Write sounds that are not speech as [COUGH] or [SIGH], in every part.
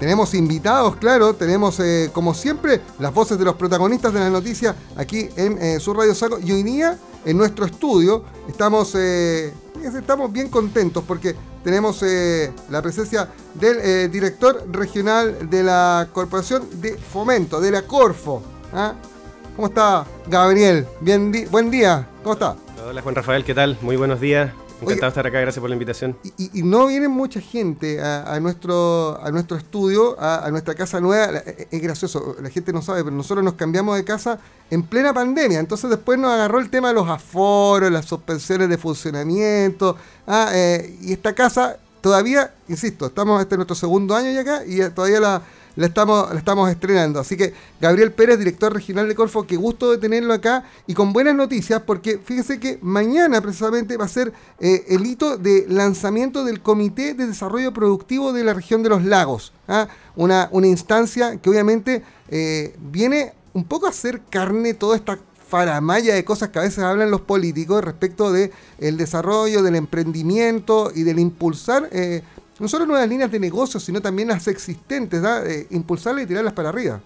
tenemos invitados, claro, tenemos eh, como siempre las voces de los protagonistas de la noticia aquí en eh, su Radio Saco. Y hoy día en nuestro estudio estamos, estamos bien contentos porque tenemos la presencia del director regional de la Corporación de Fomento, de la Corfo. ¿ah? ¿Cómo está Gabriel? Bien, buen día, ¿cómo está? Hola Juan Rafael, ¿qué tal? Muy buenos días. Encantado de estar acá, gracias por la invitación. Y, no viene mucha gente a, nuestro, a nuestro estudio, a, nuestra casa nueva. E, es gracioso, la gente no sabe, pero nosotros nos cambiamos de casa en plena pandemia. Entonces después nos agarró el tema de los aforos, las suspensiones de funcionamiento. Ah, eh, y esta casa todavía, insisto, estamos este es nuestro segundo año ya acá y todavía la la estamos, la estamos estrenando. Así que Gabriel Pérez, director regional de Corfo, qué gusto de tenerlo acá y con buenas noticias porque fíjese que mañana precisamente va a ser eh, el hito de lanzamiento del Comité de Desarrollo Productivo de la región de los lagos. ¿ah? Una, una instancia que obviamente eh, viene un poco a hacer carne toda esta faramaya de cosas que a veces hablan los políticos respecto del el desarrollo, del emprendimiento y del impulsar eh, no solo nuevas líneas de negocio, sino también las existentes, eh, impulsarlas y tirarlas para arriba.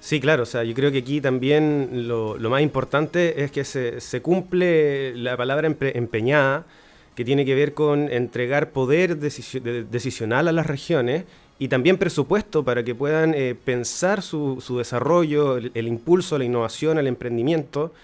Sí, claro, o sea, yo creo que aquí también lo, más importante es que se, cumple la palabra empeñada, que tiene que ver con entregar poder decisional a las regiones y también presupuesto para que puedan eh, pensar su, desarrollo, el, impulso, la innovación, el emprendimiento,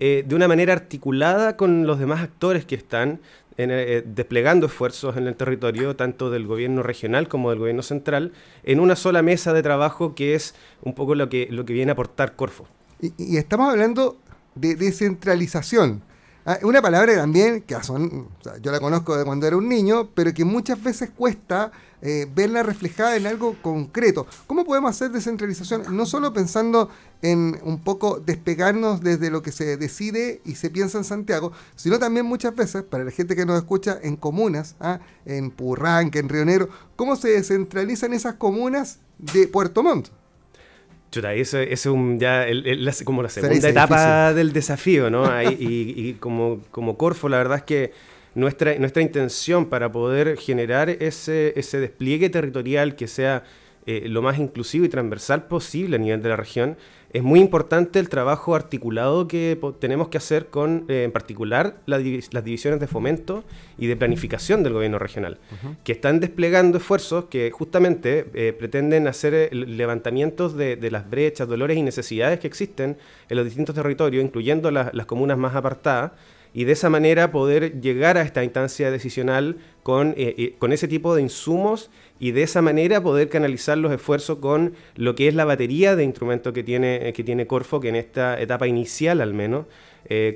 eh, de una manera articulada con los demás actores que están, eh, desplegando esfuerzos en el territorio, tanto del gobierno regional como del gobierno central, en una sola mesa de trabajo que es un poco lo que, lo que viene a aportar Corfo. Y, estamos hablando de descentralización. Ah, una palabra también que son, yo la conozco de cuando era un niño, pero que muchas veces cuesta eh, verla reflejada en algo concreto. ¿Cómo podemos hacer descentralización? No solo pensando en un poco despegarnos desde lo que se decide y se piensa en Santiago, sino también muchas veces, para la gente que nos escucha, en comunas, ¿ah? en Purranque, en Río Negro, ¿cómo se descentralizan esas comunas de Puerto Montt? Chuta, eso, es un, ya como la segunda etapa del desafío, ¿no? [LAUGHS] y, como, como Corfo, la verdad es que nuestra, nuestra intención para poder generar ese, ese despliegue territorial que sea eh, lo más inclusivo y transversal posible a nivel de la región, es muy importante el trabajo articulado que tenemos que hacer con, eh, en particular, las divisiones de fomento y de planificación del gobierno regional, que están desplegando esfuerzos que justamente eh, pretenden hacer levantamientos de, las brechas, dolores y necesidades que existen en los distintos territorios, incluyendo las comunas más apartadas, y de esa manera poder llegar a esta instancia decisional con, eh, eh, con ese tipo de insumos y de esa manera poder canalizar los esfuerzos con lo que es la batería de instrumentos que tiene, eh, que tiene Corfo, que en esta etapa inicial al menos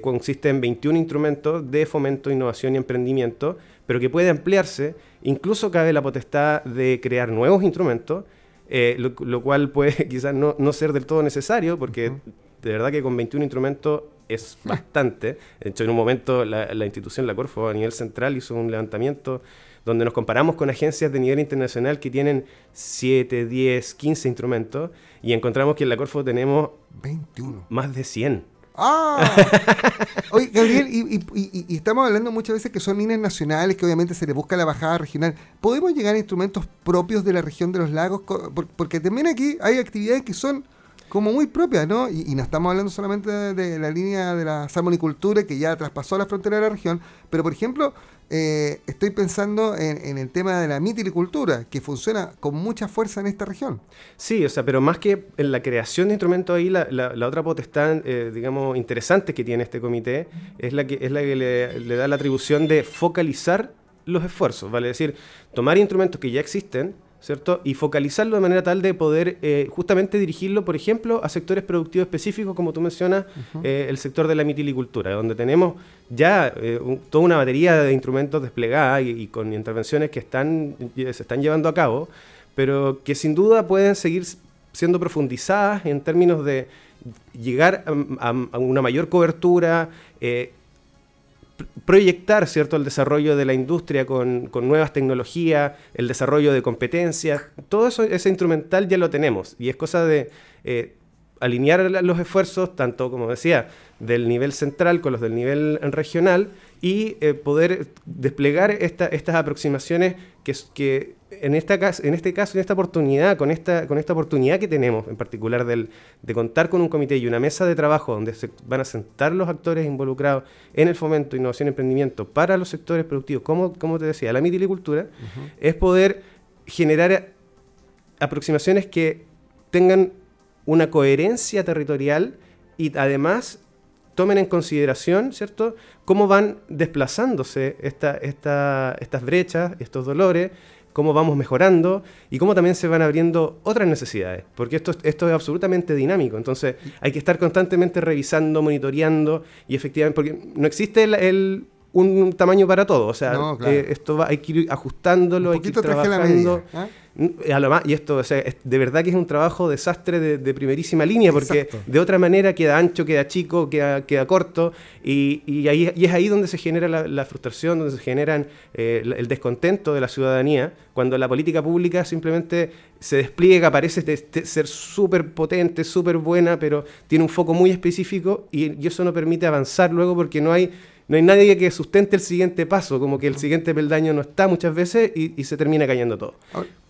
consiste en 21 instrumentos de fomento, innovación y emprendimiento, pero que puede ampliarse, incluso cabe la potestad de crear nuevos instrumentos, lo, cual puede [LAUGHS] quizás no, no, ser del todo necesario, porque de verdad que con 21 instrumentos es [LAUGHS] bastante. De hecho, en un momento la, institución, la Corfo, a nivel central, hizo un levantamiento donde nos comparamos con agencias de nivel internacional que tienen 7, 10, 15 instrumentos y encontramos que en la Corfo tenemos 21. más de 100. ¡Ah! [LAUGHS] Oye, Gabriel, y, estamos hablando muchas veces que son líneas nacionales, que obviamente se le busca la bajada regional. ¿Podemos llegar a instrumentos propios de la región de los lagos? Porque también aquí hay actividades que son como muy propia, ¿no? Y, no estamos hablando solamente de, la línea de la salmonicultura que ya traspasó la frontera de la región, pero por ejemplo, eh, estoy pensando en, el tema de la mitilicultura, que funciona con mucha fuerza en esta región. Sí, o sea, pero más que en la creación de instrumentos ahí, la, otra potestad, eh, digamos, interesante que tiene este comité es la que, es la que le, le da la atribución de focalizar los esfuerzos, vale decir, tomar instrumentos que ya existen, ¿cierto? Y focalizarlo de manera tal de poder eh, justamente dirigirlo, por ejemplo, a sectores productivos específicos, como tú mencionas, eh, el sector de la mitilicultura, donde tenemos ya eh, toda una batería de instrumentos desplegadas y, con intervenciones que están, se están llevando a cabo, pero que sin duda pueden seguir siendo profundizadas en términos de llegar a, a una mayor cobertura, proyectar ¿cierto? el desarrollo de la industria con, nuevas tecnologías, el desarrollo de competencias, todo eso, ese instrumental ya lo tenemos y es cosa de eh, alinear los esfuerzos, tanto como decía, del nivel central con los del nivel regional y eh, poder desplegar estas aproximaciones que en, esta, en este caso, en esta oportunidad, con esta, con esta oportunidad que tenemos en particular del, de contar con un comité y una mesa de trabajo donde se van a sentar los actores involucrados en el fomento, innovación y emprendimiento para los sectores productivos, como, como te decía, la mitilicultura, es poder generar aproximaciones que tengan una coherencia territorial y además tomen en consideración, ¿cierto?, cómo van desplazándose esta, esta, estas brechas, estos dolores, cómo vamos mejorando y cómo también se van abriendo otras necesidades, porque esto, esto es absolutamente dinámico, entonces hay que estar constantemente revisando, monitoreando y efectivamente, porque no existe el, un tamaño para todo, o sea, eh, esto va, hay que ir ajustándolo, hay que ir trabajando. ¿ah? y esto, o sea, de verdad que es un trabajo desastre de, primerísima línea, porque de otra manera queda ancho, queda chico, queda, queda corto, y, ahí, y es ahí donde se genera la, frustración, donde se generan eh, el descontento de la ciudadanía, cuando la política pública simplemente se despliega, parece ser súper potente, súper buena, pero tiene un foco muy específico, y eso no permite avanzar luego porque no hay no hay nadie que sustente el siguiente paso, como que el siguiente peldaño no está muchas veces y, se termina cayendo todo.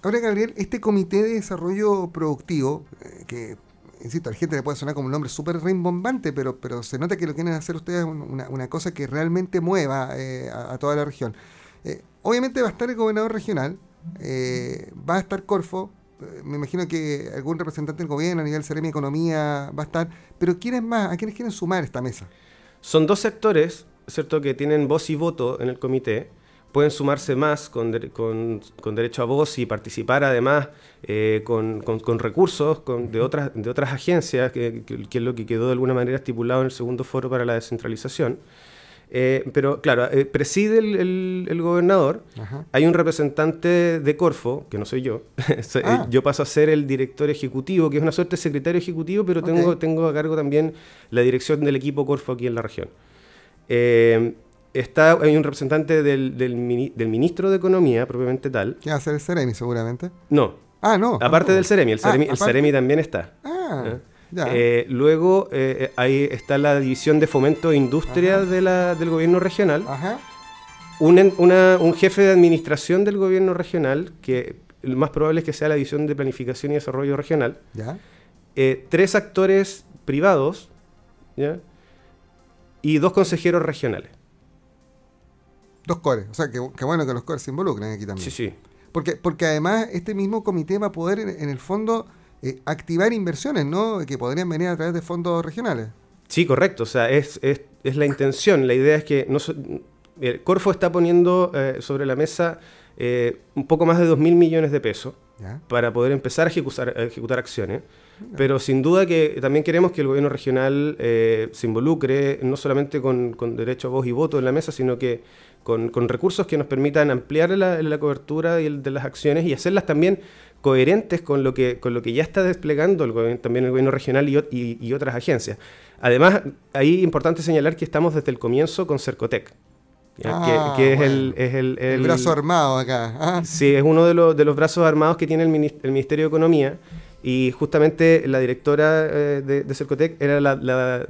Ahora, Gabriel, este comité de desarrollo productivo, eh, que, insisto, a la gente le puede sonar como un nombre súper rimbombante, pero, pero se nota que lo quieren hacer ustedes una, una cosa que realmente mueva eh, a, toda la región. Eh, obviamente va a estar el gobernador regional, va a estar Corfo, me imagino que algún representante del gobierno a nivel de Economía va a estar, pero ¿quiénes más? ¿A quiénes quieren sumar esta mesa? Son dos sectores ¿cierto? que tienen voz y voto en el comité pueden sumarse más con, con, derecho a voz y participar además eh, con, recursos de, otras, de otras agencias, que, es lo que quedó de alguna manera estipulado en el segundo foro para la descentralización. Eh, pero claro, eh, preside el, gobernador, hay un representante de Corfo, que no soy yo, [LAUGHS] ah. yo paso a ser el director ejecutivo, que es una suerte de secretario ejecutivo, pero tengo, tengo a cargo también la dirección del equipo Corfo aquí en la región. Eh, está, hay un representante del, del, ministro de Economía, propiamente tal. ¿Qué va a ser el Ceremi, seguramente? No. Ah, no. Aparte del Ceremi, el Ceremi, ah, también está. Ah, ya. Eh, luego eh, ahí está la división de fomento e industria de la, del gobierno regional. Ajá. Un, una, un jefe de administración del gobierno regional, que lo más probable es que sea la división de planificación y desarrollo regional. Ya. tres actores privados, ¿ya? Y dos consejeros regionales. Dos cores, o sea, que, bueno que los cores se involucren aquí también. Sí, sí. Porque, porque además este mismo comité va a poder en, el fondo eh, activar inversiones, ¿no? Que podrían venir a través de fondos regionales. Sí, correcto, o sea, es, es, es la intención. La idea es que no el Corfo está poniendo eh, sobre la mesa eh, un poco más de 2.000 millones de pesos para poder empezar a ejecutar, a ejecutar acciones. Pero sin duda que también queremos que el gobierno regional eh, se involucre no solamente con, derecho a voz y voto en la mesa, sino que con, recursos que nos permitan ampliar la, cobertura de las acciones y hacerlas también coherentes con lo que, con lo que ya está desplegando el también el gobierno regional y, otras agencias. Además, ahí es importante señalar que estamos desde el comienzo con Cercotec. Ah, que, es, el, es el, brazo armado acá. Ah. Sí, es uno de los, de los brazos armados que tiene el, el Ministerio de Economía y justamente la directora eh, de, Cercotec era la,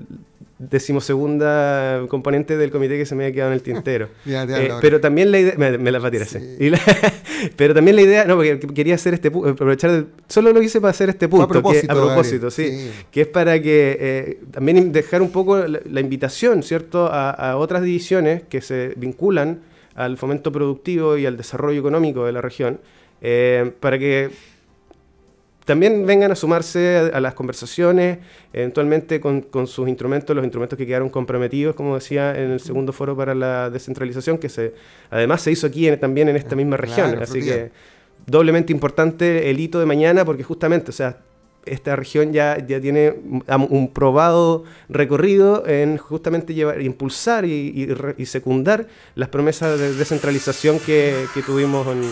decimosegunda componente del comité que se me había quedado en el tintero. [LAUGHS] Eh, pero también la idea, me, la va a tirar así. [LAUGHS] pero también la idea, no, porque quería hacer este aprovechar, solo lo hice para hacer este punto, a propósito, que, a propósito sí, que es para que eh, también dejar un poco la, invitación, ¿cierto?, a, a, otras divisiones que se vinculan al fomento productivo y al desarrollo económico de la región, para que también vengan a sumarse a, las conversaciones, eventualmente con, sus instrumentos, los instrumentos que quedaron comprometidos, como decía en el segundo foro para la descentralización, que se además se hizo aquí también en esta misma región. Así que doblemente importante el hito de mañana, porque justamente, o sea, esta región ya, ya tiene un probado recorrido en justamente llevar, impulsar y, secundar las promesas de descentralización que, que tuvimos en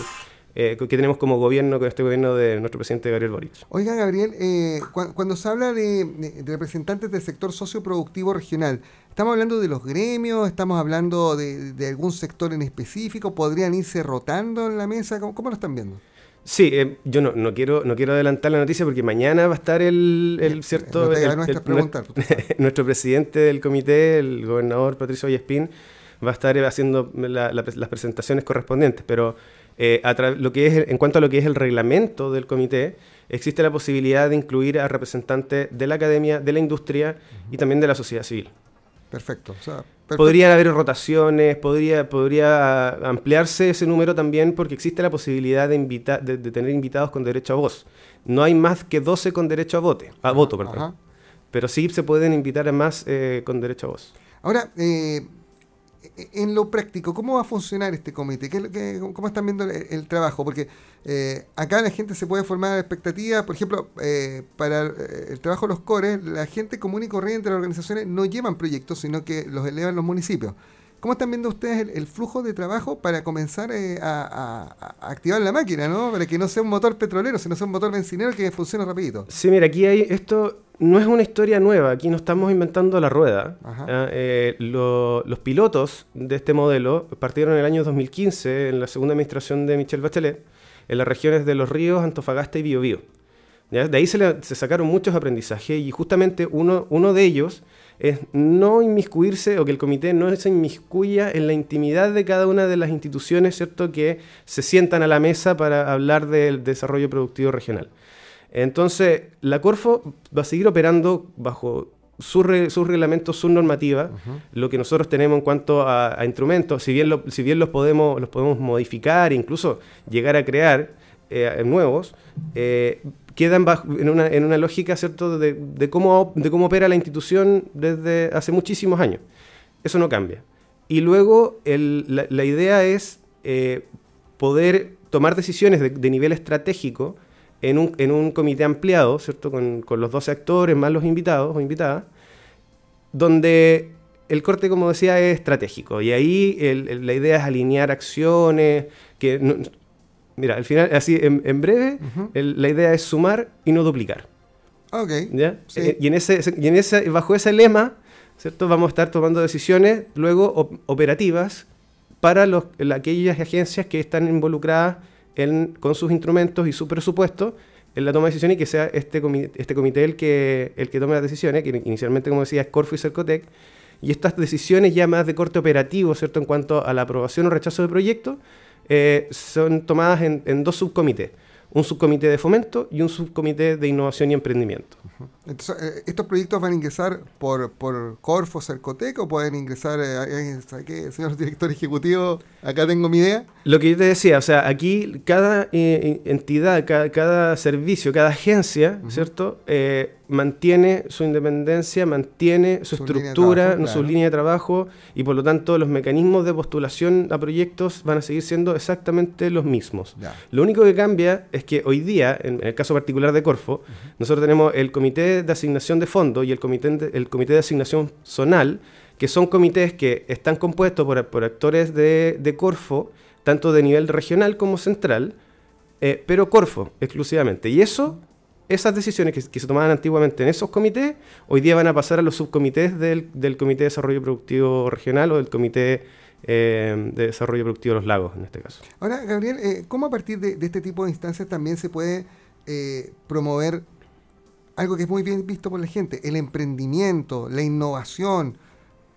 eh, que tenemos como gobierno, con este gobierno de nuestro presidente Gabriel Boric. Oiga, Gabriel, eh, cuando se habla de, representantes del sector socioproductivo regional, ¿estamos hablando de los gremios? ¿Estamos hablando de, algún sector en específico? ¿Podrían irse rotando en la mesa? ¿Cómo, lo están viendo? Sí, eh, yo no, no, quiero, no quiero adelantar la noticia porque mañana va a estar el, el cierto [LAUGHS] nuestro, presidente del comité, el gobernador Patricio Vallespín, va a estar haciendo las presentaciones correspondientes, pero Eh, lo que es, en cuanto a lo que es el reglamento del comité, existe la posibilidad de incluir a representantes de la academia, de la industria y también de la sociedad civil. Perfecto. Podrían haber rotaciones, podría, podría ampliarse ese número también porque existe la posibilidad de, de, tener invitados con derecho a voz. No hay más que 12 con derecho a, vote, a voto, perdón. Pero sí se pueden invitar a más eh, con derecho a voz. Ahora, eh, en lo práctico, ¿cómo va a funcionar este comité? ¿Qué, cómo están viendo el, trabajo? Porque eh, acá la gente se puede formar expectativas, por ejemplo, eh, para eh, el trabajo de los cores, la gente común y corriente de las organizaciones no llevan proyectos, sino que los elevan los municipios. ¿Cómo están viendo ustedes el, flujo de trabajo para comenzar a, activar la máquina, ¿no? Para que no sea un motor petrolero, sino sea un motor bencinero que funcione rapidito. Sí, mira, aquí hay esto no es una historia nueva, aquí no estamos inventando la rueda. Eh, los pilotos de este modelo partieron en el año 2015, en la segunda administración de Michel Bachelet, en las regiones de Los Ríos, Antofagasta y Biobío. De ahí se, sacaron muchos aprendizajes y justamente uno, uno de ellos es no inmiscuirse o que el comité no se inmiscuya en la intimidad de cada una de las instituciones, ¿cierto?, que se sientan a la mesa para hablar del desarrollo productivo regional. Entonces, la Corfo va a seguir operando bajo sus reglamentos, su normativa, lo que nosotros tenemos en cuanto a, instrumentos, si bien, si bien los, podemos, los podemos modificar, incluso llegar a crear eh, nuevos, eh, quedan en, una, en, una, lógica ¿cierto? De, cómo, de cómo opera la institución desde hace muchísimos años. Eso no cambia. Y luego la, idea es eh, poder tomar decisiones de nivel estratégico en un, en un comité ampliado, ¿cierto? Con, con, los 12 actores más los invitados o invitadas, donde el corte, como decía, es estratégico. Y ahí la idea es alinear acciones, que... mira, al final, así, en, breve, la idea es sumar y no duplicar. Ok. ¿Ya? Eh, y, en ese, y en ese, bajo ese lema, ¿cierto? Vamos a estar tomando decisiones luego operativas para los, aquellas agencias que están involucradas con sus instrumentos y su presupuesto en la toma de decisiones y que sea este comité, este comité el, que, el que tome las decisiones, que inicialmente, como decía, es Corfo y Cercotec, y estas decisiones ya más de corte operativo, ¿cierto?, en cuanto a la aprobación o rechazo de proyectos, eh, son tomadas en, en dos subcomités un subcomité de fomento y un subcomité de innovación y emprendimiento. Entonces, eh, ¿estos proyectos van a ingresar por, por Corfo, Cercotec o pueden ingresar, eh, qué, señor [LAUGHS] director ejecutivo? Acá tengo mi idea. Lo que yo te decía, o sea, aquí cada eh, entidad, cada, servicio, cada agencia, ¿cierto? mantiene su independencia, mantiene su, estructura, su línea de trabajo y por lo tanto los mecanismos de postulación a proyectos van a seguir siendo exactamente los mismos. Lo único que cambia es que hoy día, en, el caso particular de Corfo, nosotros tenemos el comité de asignación de fondos y el comité de, el comité de asignación zonal, que son comités que están compuestos por, actores de, Corfo, tanto de nivel regional como central, eh, pero Corfo exclusivamente. Y eso esas decisiones que, se tomaban antiguamente en esos comités, hoy día van a pasar a los subcomités del, Comité de Desarrollo Productivo Regional o del Comité eh, de Desarrollo Productivo de los Lagos, en este caso. Ahora, Gabriel, eh, ¿cómo a partir de, este tipo de instancias también se puede promover algo que es muy bien visto por la gente, el emprendimiento, la innovación,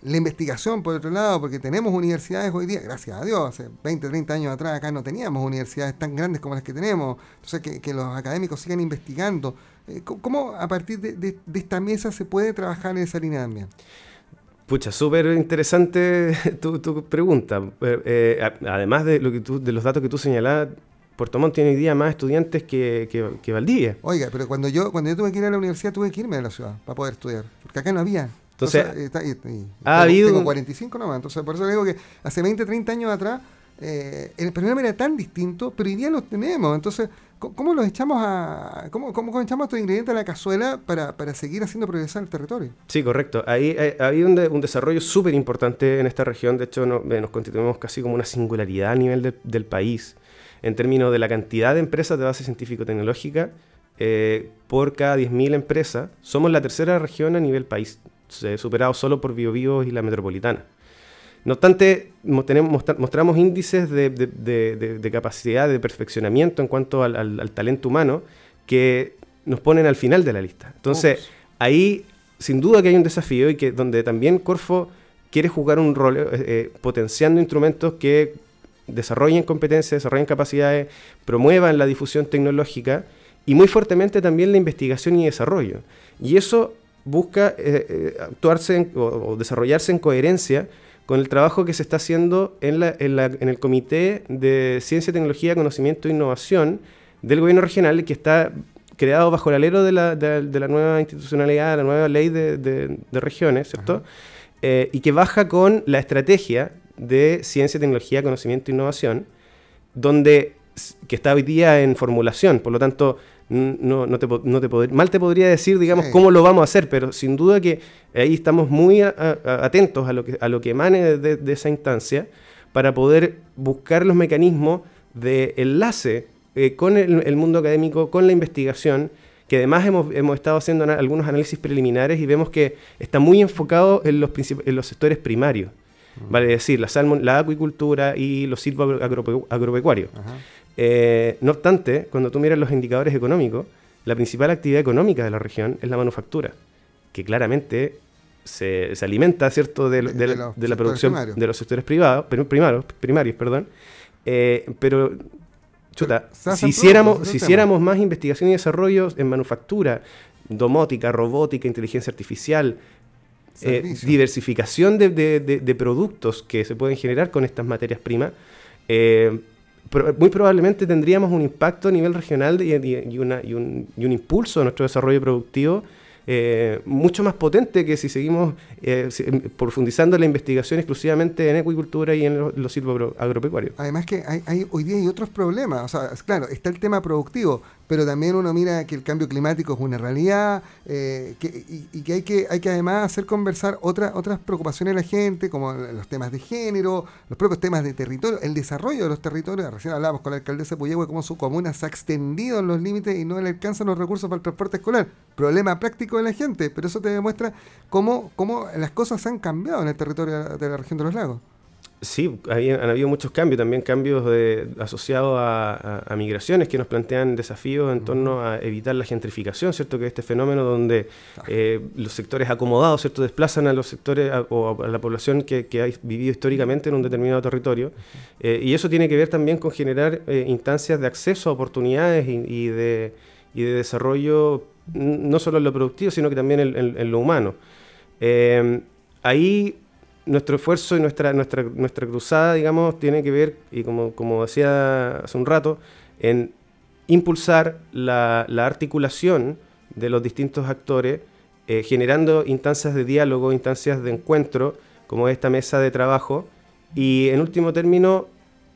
la investigación, por otro lado, porque tenemos universidades hoy día, gracias a Dios, hace 20, 30 años atrás acá no teníamos universidades tan grandes como las que tenemos, entonces que, los académicos sigan investigando. Eh, ¿Cómo a partir de, esta mesa se puede trabajar en esa línea también? Pucha, súper interesante [LAUGHS] tu, pregunta. Eh, eh, además de, lo que tú, de los datos que tú señalabas, Puerto Montt tiene hoy día más estudiantes que, que, Valdivia. Oiga, pero cuando yo, cuando yo tuve que ir a la universidad tuve que irme a la ciudad para poder estudiar, porque acá no había. Entonces, ha habido... Tengo 45 nomás, entonces por eso le digo que hace 20, 30 años atrás eh, el programa era tan distinto, pero hoy día lo tenemos. Entonces, ¿cómo los echamos a cómo, cómo echamos estos ingredientes a la cazuela para, para seguir haciendo progresar el territorio? Sí, correcto. Ahí ha habido un, un, desarrollo súper importante en esta región. De hecho, eh, nos constituimos casi como una singularidad a nivel del país en términos de la cantidad de empresas de base científico-tecnológica. Eh, por cada 10.000 empresas, somos la tercera región a nivel país superado solo por BioBio y la metropolitana. No obstante, mostramos índices de, capacidad de perfeccionamiento en cuanto al, talento humano que nos ponen al final de la lista. Entonces, ahí sin duda que hay un desafío y que donde también Corfo quiere jugar un rol eh, eh, potenciando instrumentos que desarrollen competencias, desarrollen capacidades, promuevan la difusión tecnológica y muy fuertemente también la investigación y desarrollo. Y eso busca eh, eh, actuarse o, desarrollarse en coherencia con el trabajo que se está haciendo en, en, el Comité de Ciencia, Tecnología, Conocimiento e Innovación del Gobierno Regional, que está creado bajo el alero de la, de, la nueva institucionalidad, la nueva ley de, regiones, ¿cierto? Eh, y que baja con la estrategia de Ciencia, Tecnología, Conocimiento e Innovación, donde, que está hoy día en formulación, por lo tanto, no, no te, no te mal te podría decir, digamos, cómo lo vamos a hacer, pero sin duda que ahí estamos muy atentos a lo que, a lo que emane de, esa instancia para poder buscar los mecanismos de enlace eh, con el, mundo académico, con la investigación, que además hemos, hemos, estado haciendo algunos análisis preliminares y vemos que está muy enfocado en los, en los sectores primarios. Vale decir, la, salmon, la acuicultura y los silvos agropecuarios. Eh, no obstante, cuando tú miras los indicadores económicos, la principal actividad económica de la región es la manufactura, que claramente se, alimenta ¿cierto? De, la producción de los sectores privados, primarios, primarios perdón. Eh, pero, chuta, si, hiciéramos, si hiciéramos más investigación y desarrollo en manufactura, domótica, robótica, inteligencia artificial, eh, diversificación de, productos que se pueden generar con estas materias primas, muy probablemente tendríamos un impacto a nivel regional y, un, y un impulso a nuestro desarrollo productivo eh, mucho más potente que si seguimos eh, em, profundizando la investigación exclusivamente en acuicultura y en los, sitios agropecuarios. Además que hay, hoy día hay otros problemas, o sea, claro, está el tema productivo, pero también uno mira que el cambio climático es una realidad eh, y, que hay, que hay que además hacer conversar otras otras preocupaciones de la gente, como los temas de género, los propios temas de territorio, el desarrollo de los territorios. Recién hablábamos con la alcaldesa Puyehue cómo su comuna se ha extendido en los límites y no le alcanzan los recursos para el transporte escolar. Problema práctico de la gente, pero eso te demuestra cómo, cómo las cosas han cambiado en el territorio de la región de los lagos. Sí, han habido muchos cambios, también cambios asociados a, migraciones que nos plantean desafíos en torno a evitar la gentrificación, ¿cierto? Que este fenómeno donde eh, los sectores acomodados, ¿cierto? Desplazan a los sectores o a la población que, ha vivido históricamente en un determinado territorio. Eh, y eso tiene que ver también con generar eh, instancias de acceso a oportunidades y, de, desarrollo, no solo en lo productivo, sino que también en lo humano. ahí nuestro esfuerzo y nuestra, nuestra, nuestra cruzada, digamos, tiene que ver, y como, como decía hace un rato, en impulsar la, articulación de los distintos actores, eh, generando instancias de diálogo, instancias de encuentro, como esta mesa de trabajo, y en último término,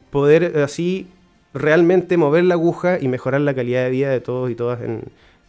poder así realmente mover la aguja y mejorar la calidad de vida de todos y todas en,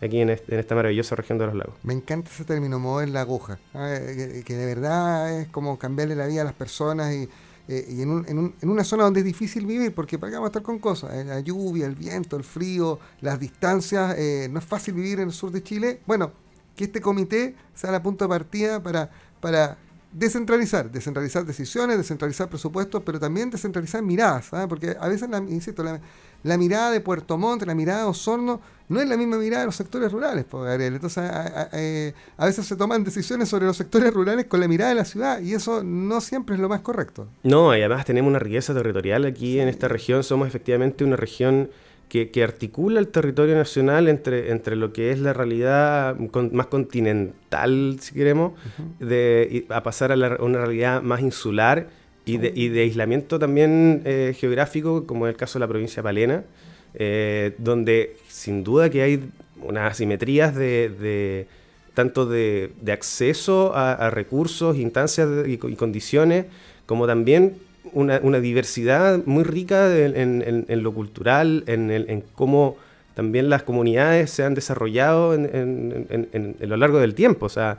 aquí en, esta maravillosa región de los lagos. Me encanta ese término, mover la aguja, que, de verdad es como cambiarle la vida a las personas y, eh, en, una zona donde es difícil vivir, porque para qué vamos a estar con cosas, eh, la lluvia, el viento, el frío, las distancias, eh, no es fácil vivir en el sur de Chile. Bueno, que este comité sea la punta de partida para, para descentralizar, descentralizar decisiones, descentralizar presupuestos, pero también descentralizar miradas, porque a veces, la, insisto, la, la mirada de Puerto Montt, la mirada de Osorno, no es la misma mirada de los sectores rurales, pues, Gabriel. Entonces, eh, a, veces se toman decisiones sobre los sectores rurales con la mirada de la ciudad y eso no siempre es lo más correcto. No, y además tenemos una riqueza territorial aquí en esta región. Somos efectivamente una región que, articula el territorio nacional entre, entre lo que es la realidad más continental, si queremos, de, a pasar a, una realidad más insular y de, y de aislamiento también eh, geográfico, como en el caso de la provincia de Palena, eh, donde sin duda que hay unas asimetrías de, tanto de, acceso a, recursos, instancias y, condiciones, como también una, diversidad muy rica en, lo cultural, en, cómo también las comunidades se han desarrollado en, lo largo del tiempo. O sea,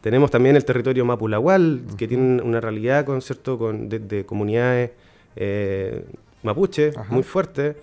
tenemos también el territorio Mapulahual, que tiene una realidad con, con, de, comunidades eh, mapuche muy fuerte,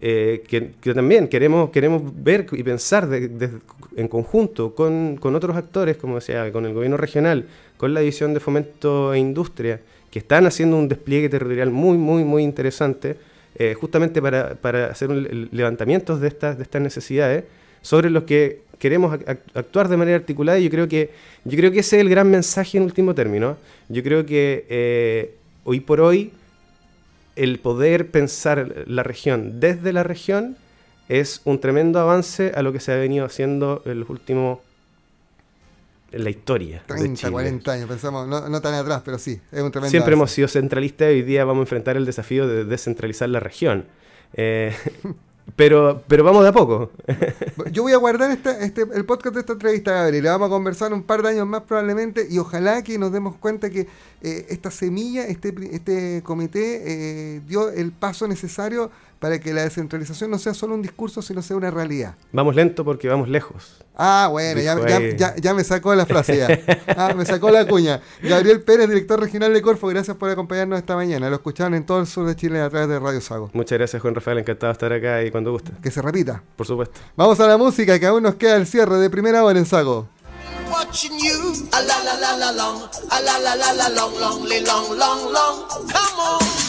eh, que, también queremos, queremos ver y pensar en conjunto con, otros actores, como decía, con el gobierno regional, con la división de fomento e industria, que están haciendo un despliegue territorial muy, muy, muy interesante, eh, justamente para, para hacer un levantamientos de estas, de estas necesidades sobre los que queremos actuar de manera articulada y yo creo que yo creo que ese es el gran mensaje en último término. Yo creo que eh, hoy por hoy el poder pensar la región desde la región es un tremendo avance a lo que se ha venido haciendo en los últimos en la historia. 30, 40 años, pensamos, no, tan atrás, pero sí, es un tremendo. Siempre hemos sido centralistas y hoy día vamos a enfrentar el desafío de descentralizar la región. Eh, [LAUGHS] pero, pero vamos de a poco. [LAUGHS] Yo voy a guardar este, este, el podcast de esta entrevista, Gabriel. Le vamos a conversar un par de años más probablemente y ojalá que nos demos cuenta que eh, esta semilla, este, este comité eh, dio el paso necesario para que la descentralización no sea solo un discurso, sino sea una realidad. Vamos lento porque vamos lejos. Ah, bueno, ya, me sacó la frase ya. [LAUGHS] Ah, me sacó la cuña. Gabriel Pérez, director regional de Corfo, gracias por acompañarnos esta mañana. Lo escucharon en todo el sur de Chile a través de Radio Sago. Muchas gracias, Juan Rafael. Encantado de estar acá y cuando guste. Que se repita. Por supuesto. Vamos a la música, que aún nos queda el cierre de primera hora en Sago. Come on.